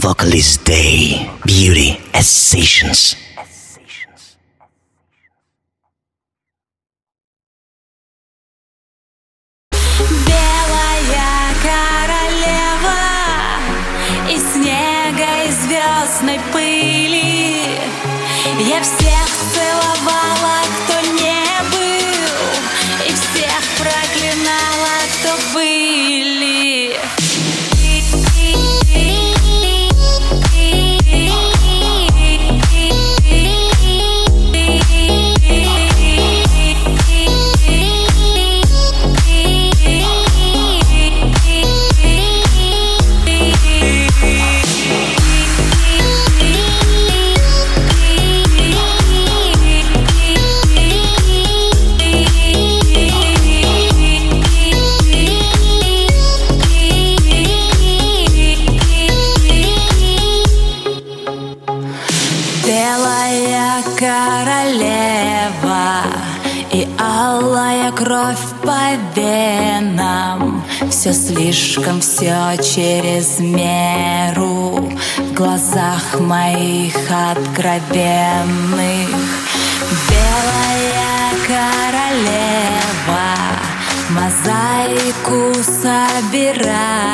Vocalist Day. Beauty as Sessions. Белая королева Из снега и звездной пыли Я всех целовала, кто не был И всех проклинала, кто были Белая королева и алая кровь по венам. Все слишком, все через меру В глазах моих откровенных. Белая королева Мозаику собирая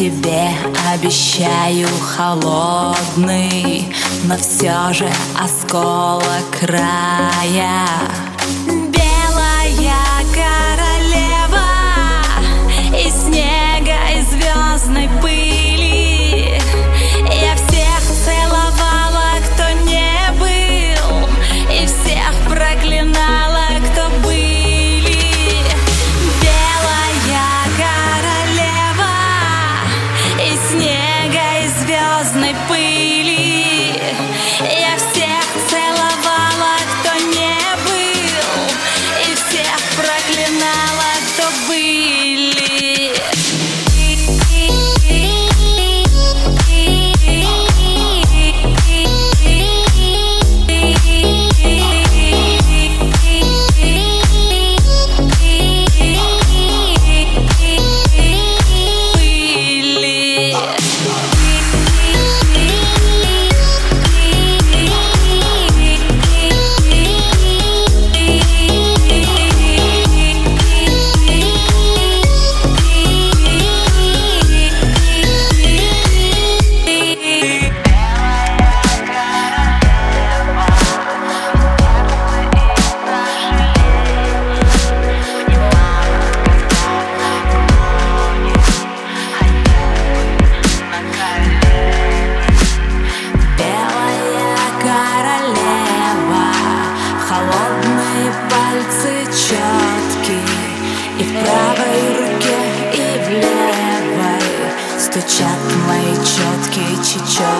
Тебе обещаю холодный Но все же осколок края each.